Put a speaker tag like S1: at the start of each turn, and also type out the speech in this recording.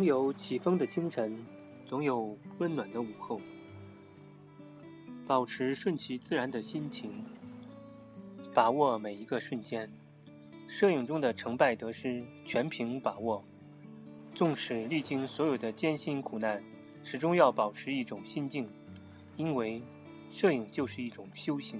S1: 总有起风的清晨，总有温暖的午后。保持顺其自然的心情，把握每一个瞬间。摄影中的成败得失，全凭把握。纵使历经所有的艰辛苦难，始终要保持一种心境，因为摄影就是一种修行。